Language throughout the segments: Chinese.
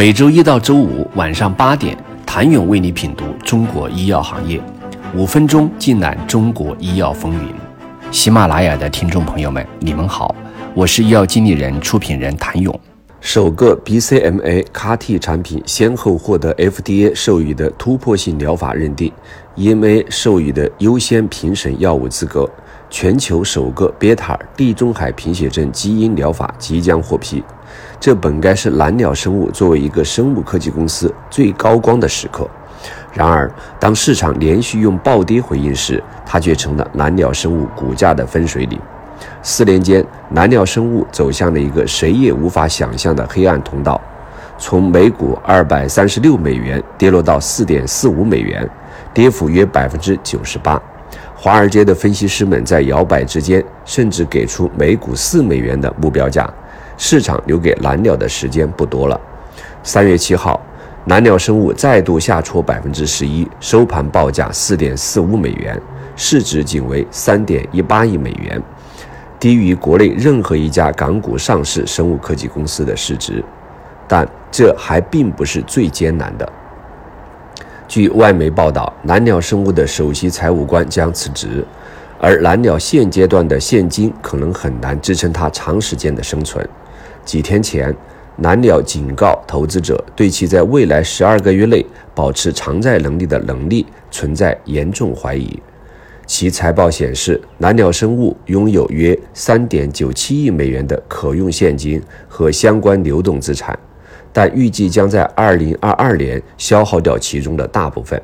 每周一到周五晚上八点，谭勇为你品读中国医药行业，五分钟尽览中国医药风云。喜马拉雅的听众朋友们，你们好，我是医药经理人、出品人谭勇。首个 BCMA CAR-T 产品先后获得 FDA 授予的突破性疗法认定，EMA 授予的优先评审药物资格，全球首个贝塔地中海贫血症基因疗法即将获批。这本该是蓝鸟生物作为一个生物科技公司最高光的时刻。然而，当市场连续用暴跌回应时，它却成了蓝鸟生物股价的分水岭。四年间，蓝鸟生物走向了一个谁也无法想象的黑暗通道，从每股二百三十六美元跌落到四点四五美元，跌幅约百分之九十八。华尔街的分析师们在摇摆之间，甚至给出每股四美元的目标价。市场留给蓝鸟的时间不多了。三月七号，蓝鸟生物再度下挫百分之十一，收盘报价四点四五美元，市值仅为三点一八亿美元。低于国内任何一家港股上市生物科技公司的市值，但这还并不是最艰难的。据外媒报道，蓝鸟生物的首席财务官将辞职，而蓝鸟现阶段的现金可能很难支撑它长时间的生存。几天前，蓝鸟警告投资者，对其在未来十二个月内保持偿债能力的能力存在严重怀疑。其财报显示，蓝鸟生物拥有约三点九七亿美元的可用现金和相关流动资产，但预计将在二零二二年消耗掉其中的大部分。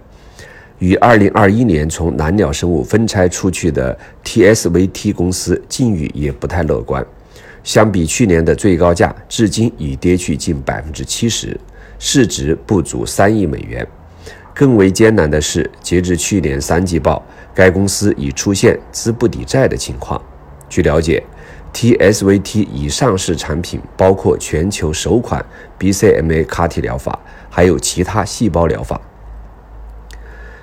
与二零二一年从蓝鸟生物分拆出去的 TSVT 公司境遇也不太乐观，相比去年的最高价，至今已跌去近百分之七十，市值不足三亿美元。更为艰难的是，截至去年三季报，该公司已出现资不抵债的情况。据了解，TSVT 已上市产品包括全球首款 BCMA CAR-T 疗法，还有其他细胞疗法。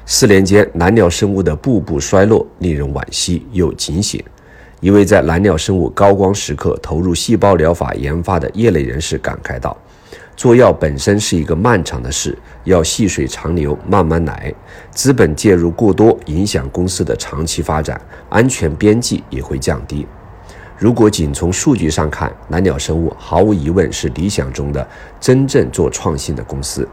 四年间，蓝鸟生物的步步衰落，令人惋惜又警醒。一位在蓝鸟生物高光时刻投入细胞疗法研发的业内人士感慨道。做药本身是一个漫长的事，要细水长流，慢慢来。资本介入过多，影响公司的长期发展，安全边际也会降低。如果仅从数据上看，蓝鸟生物毫无疑问是理想中的真正做创新的公司。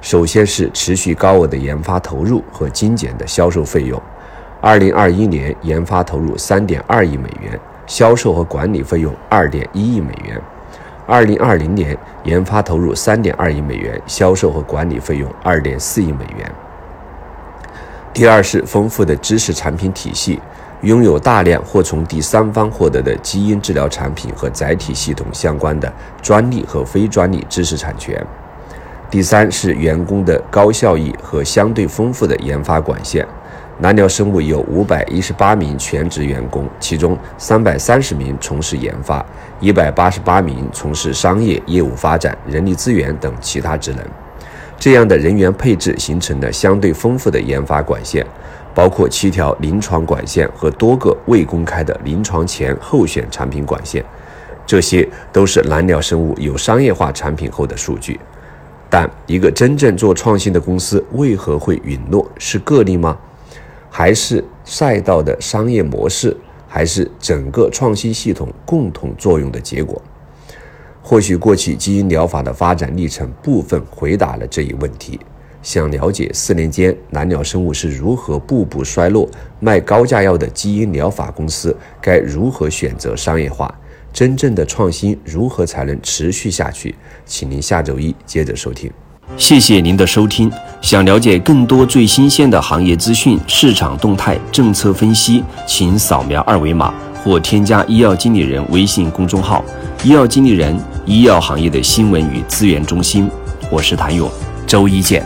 首先是持续高额的研发投入和精简的销售费用。二零二一年研发投入三点二亿美元，销售和管理费用二点一亿美元。二零二零年研发投入三点二亿美元，销售和管理费用二点四亿美元。第二是丰富的知识产品体系，拥有大量或从第三方获得的基因治疗产品和载体系统相关的专利和非专利知识产权。第三是员工的高效益和相对丰富的研发管线。蓝鸟生物有五百一十八名全职员工，其中三百三十名从事研发，一百八十八名从事商业业务发展、人力资源等其他职能。这样的人员配置形成了相对丰富的研发管线，包括七条临床管线和多个未公开的临床前候选产品管线。这些都是蓝鸟生物有商业化产品后的数据。但一个真正做创新的公司为何会陨落？是个例吗？还是赛道的商业模式，还是整个创新系统共同作用的结果？或许过去基因疗法的发展历程部分回答了这一问题。想了解四年间蓝鸟生物是如何步步衰落、卖高价药的基因疗法公司该如何选择商业化？真正的创新如何才能持续下去？请您下周一接着收听。谢谢您的收听。想了解更多最新鲜的行业资讯、市场动态、政策分析，请扫描二维码或添加医药经理人微信公众号“医药经理人”——医药行业的新闻与资源中心。我是谭勇，周一见。